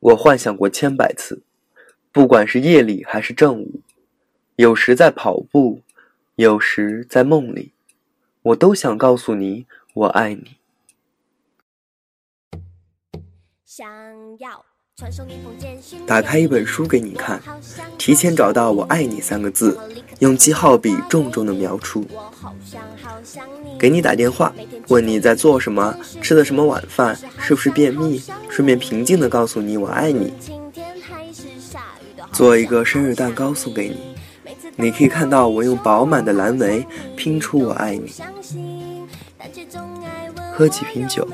我幻想过千百次，不管是夜里还是正午，有时在跑步，有时在梦里，我都想告诉你我爱你。想要。打开一本书给你看，提前找到“我爱你”三个字，用记号笔重重的描出。给你打电话，问你在做什么，吃的什么晚饭，是不是便秘，顺便平静的告诉你“我爱你”。做一个生日蛋糕送给你，你可以看到我用饱满的蓝莓拼出“我爱你”。喝几瓶酒。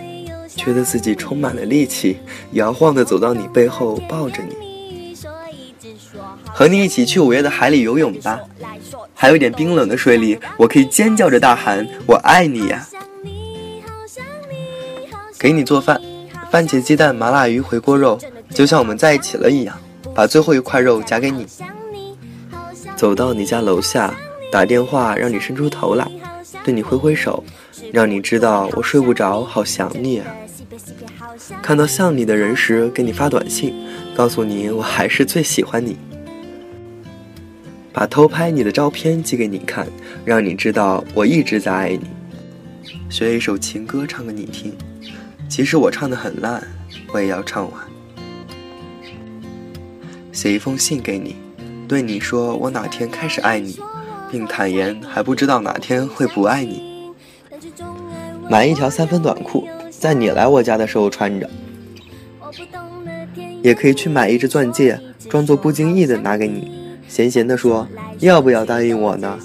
觉得自己充满了力气，摇晃地走到你背后，抱着你，和你一起去五月的海里游泳吧。还有一点冰冷的水里，我可以尖叫着大喊：“我爱你呀！”给你做饭，番茄鸡蛋、麻辣鱼、回锅肉，就像我们在一起了一样。把最后一块肉夹给你，走到你家楼下，打电话让你伸出头来，对你挥挥手，让你知道我睡不着，好想你啊。看到像你的人时，给你发短信，告诉你我还是最喜欢你。把偷拍你的照片寄给你看，让你知道我一直在爱你。学一首情歌唱给你听，即使我唱的很烂，我也要唱完。写一封信给你，对你说我哪天开始爱你，并坦言还不知道哪天会不爱你。买一条三分短裤。在你来我家的时候穿着，也可以去买一只钻戒，装作不经意的拿给你，闲闲的说：“要不要答应我呢？”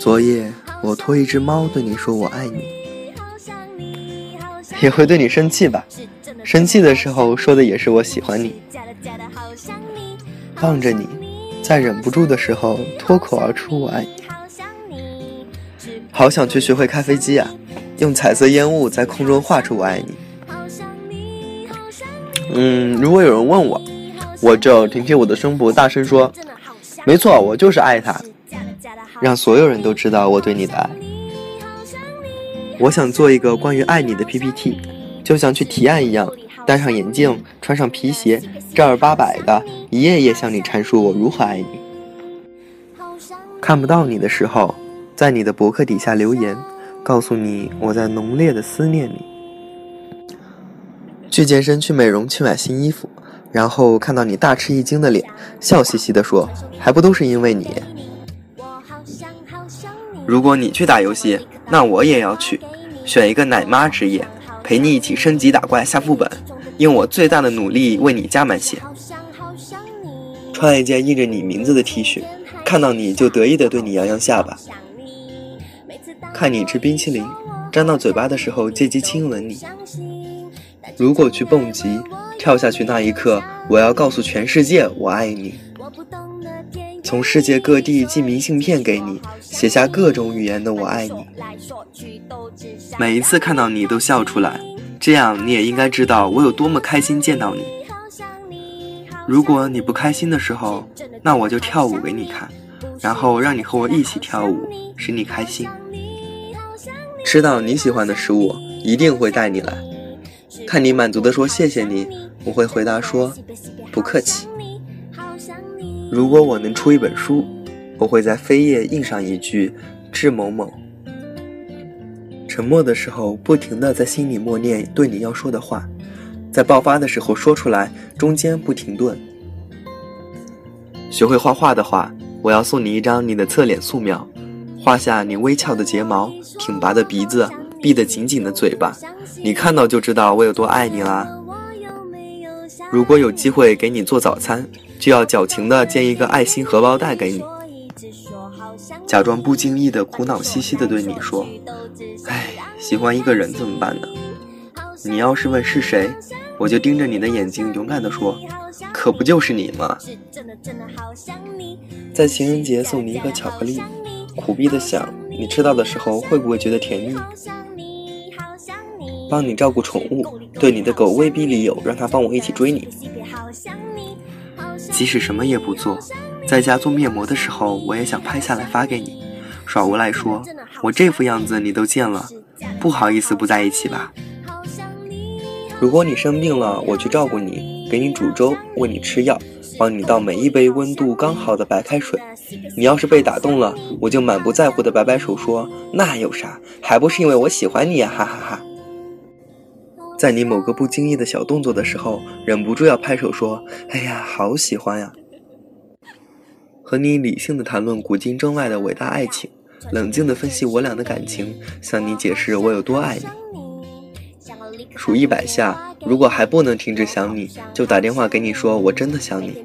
昨夜我托一只猫对你说：“我爱你。”也会对你生气吧？生气的时候说的也是我喜欢你。抱着你，在忍不住的时候脱口而出：“我爱你。”好想去学会开飞机啊！用彩色烟雾在空中画出“我爱你”。嗯，如果有人问我，我就挺起我的胸脯，大声说：“没错，我就是爱他。”让所有人都知道我对你的爱。我想做一个关于爱你的 PPT，就像去提案一样，戴上眼镜，穿上皮鞋，正儿八百的，一页页向你阐述我如何爱你。看不到你的时候，在你的博客底下留言。告诉你，我在浓烈的思念你。去健身、去美容、去买新衣服，然后看到你大吃一惊的脸，笑嘻嘻地说：“还不都是因为你？”如果你去打游戏，那我也要去，选一个奶妈职业，陪你一起升级打怪下副本，用我最大的努力为你加满血。穿一件印着你名字的 T 恤，看到你就得意地对你扬扬下巴。看你吃冰淇淋，沾到嘴巴的时候借机亲吻你。如果去蹦极，跳下去那一刻，我要告诉全世界我爱你。从世界各地寄明信片给你，写下各种语言的我爱你。每一次看到你都笑出来，这样你也应该知道我有多么开心见到你。如果你不开心的时候，那我就跳舞给你看，然后让你和我一起跳舞，使你开心。吃到你喜欢的食物，一定会带你来。看你满足的说谢谢你，我会回答说不客气。如果我能出一本书，我会在扉页印上一句致某某。沉默的时候，不停的在心里默念对你要说的话，在爆发的时候说出来，中间不停顿。学会画画的话，我要送你一张你的侧脸素描。画下你微翘的睫毛、挺拔的鼻子、闭得紧紧的嘴巴，你看到就知道我有多爱你啦。如果有机会给你做早餐，就要矫情的煎一个爱心荷包蛋给你，假装不经意的苦恼兮兮的对你说：“唉，喜欢一个人怎么办呢？”你要是问是谁，我就盯着你的眼睛，勇敢的说：“可不就是你吗？”在情人节送你一个巧克力。苦逼的想，你吃到的时候会不会觉得甜蜜？帮你照顾宠物，对你的狗威逼利诱，让它帮我一起追你。即使什么也不做，在家做面膜的时候，我也想拍下来发给你，耍无赖说：“我这副样子你都见了，不好意思不在一起吧？”如果你生病了，我去照顾你，给你煮粥，喂你吃药，帮你倒每一杯温度刚好的白开水。你要是被打动了，我就满不在乎的摆摆手说：“那有啥？还不是因为我喜欢你呀！”哈哈哈。在你某个不经意的小动作的时候，忍不住要拍手说：“哎呀，好喜欢呀！”和你理性的谈论古今中外的伟大爱情，冷静的分析我俩的感情，向你解释我有多爱你。数一百下，如果还不能停止想你，就打电话给你说我真的想你。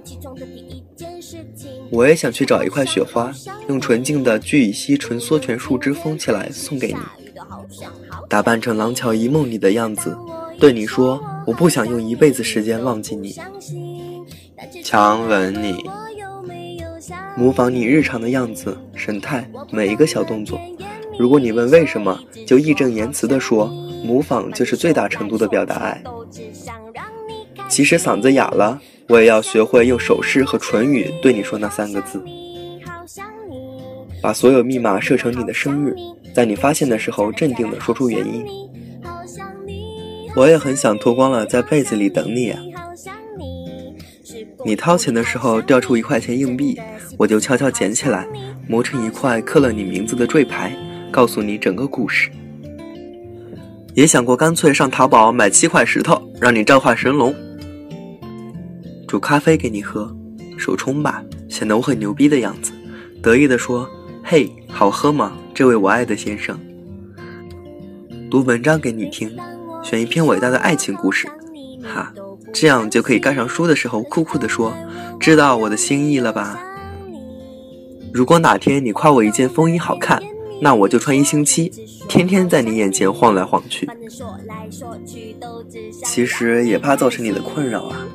我也想去找一块雪花，用纯净的聚乙烯醇缩醛树脂封起来送给你，打扮成《廊桥遗梦》里的样子。对你说，我不想用一辈子时间忘记你，强吻你，模仿你日常的样子、神态，每一个小动作。如果你问为什么，就义正言辞地说，模仿就是最大程度的表达爱。即使嗓子哑了，我也要学会用手势和唇语对你说那三个字。把所有密码设成你的生日，在你发现的时候，镇定地说出原因。我也很想脱光了在被子里等你啊！你掏钱的时候掉出一块钱硬币，我就悄悄捡起来，磨成一块刻了你名字的坠牌，告诉你整个故事。也想过干脆上淘宝买七块石头，让你召唤神龙，煮咖啡给你喝，手冲吧，显得我很牛逼的样子，得意地说：“嘿，好喝吗，这位我爱的先生？”读文章给你听。选一篇伟大的爱情故事，哈，这样就可以盖上书的时候酷酷地说：“知道我的心意了吧？”如果哪天你夸我一件风衣好看，那我就穿一星期，天天在你眼前晃来晃去。其实也怕造成你的困扰啊，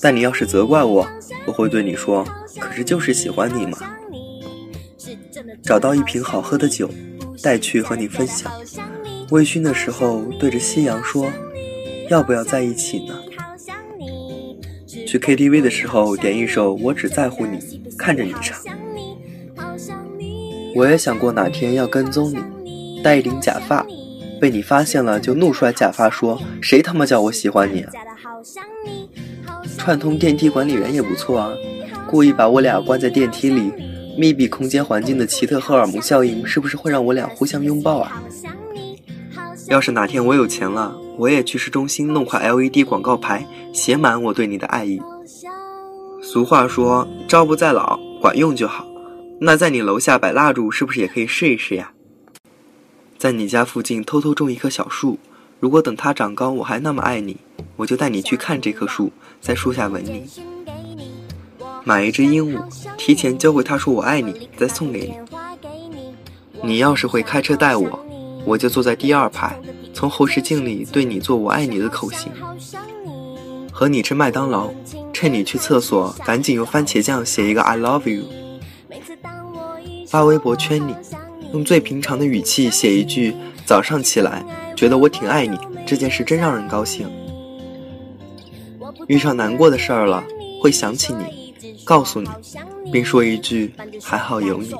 但你要是责怪我，我会对你说：“可是就是喜欢你嘛。”找到一瓶好喝的酒，带去和你分享。微醺的时候，对着夕阳说：“要不要在一起呢？”去 KTV 的时候，点一首《我只在乎你》，看着你唱。我也想过哪天要跟踪你，戴一顶假发，被你发现了就怒摔假发，说：“谁他妈叫我喜欢你啊？”串通电梯管理员也不错啊，故意把我俩关在电梯里，密闭空间环境的奇特荷尔蒙效应，是不是会让我俩互相拥抱啊？要是哪天我有钱了，我也去市中心弄块 LED 广告牌，写满我对你的爱意。俗话说“招不在老，管用就好”，那在你楼下摆蜡烛，是不是也可以试一试呀？在你家附近偷偷种一棵小树，如果等它长高，我还那么爱你，我就带你去看这棵树，在树下吻你。买一只鹦鹉，提前教会它说我爱你，再送给你。你要是会开车带我。我就坐在第二排，从后视镜里对你做“我爱你”的口型，和你吃麦当劳，趁你去厕所，赶紧用番茄酱写一个 “I love you”，发微博圈你，用最平常的语气写一句“早上起来觉得我挺爱你”，这件事真让人高兴。遇上难过的事儿了，会想起你。告诉你，并说一句还好有你。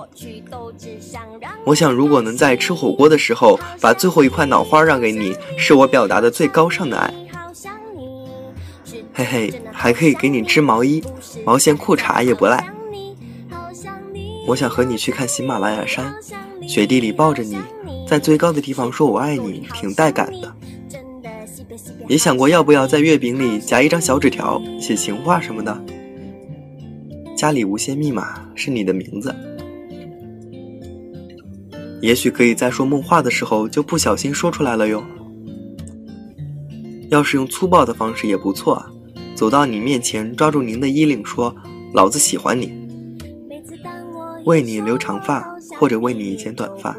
我想，如果能在吃火锅的时候把最后一块脑花让给你，是我表达的最高尚的爱。嘿嘿，还可以给你织毛衣、毛线裤衩也不赖。我想和你去看喜马拉雅山，雪地里抱着你，在最高的地方说我爱你，挺带感的。也想过要不要在月饼里夹一张小纸条，写情话什么的。家里无限密码是你的名字，也许可以在说梦话的时候就不小心说出来了哟。要是用粗暴的方式也不错，走到你面前抓住您的衣领说：“老子喜欢你。”为你留长发或者为你剪短发。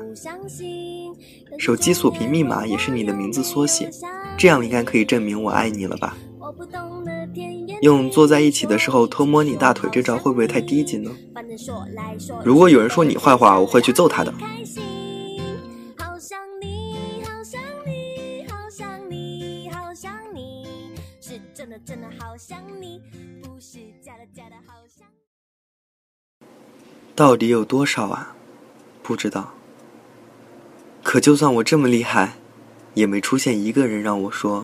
手机锁屏密码也是你的名字缩写，这样应该可以证明我爱你了吧？用坐在一起的时候偷摸你大腿这招会不会太低级呢？如果有人说你坏话，我会去揍他的。到底有多少啊？不知道。可就算我这么厉害，也没出现一个人让我说。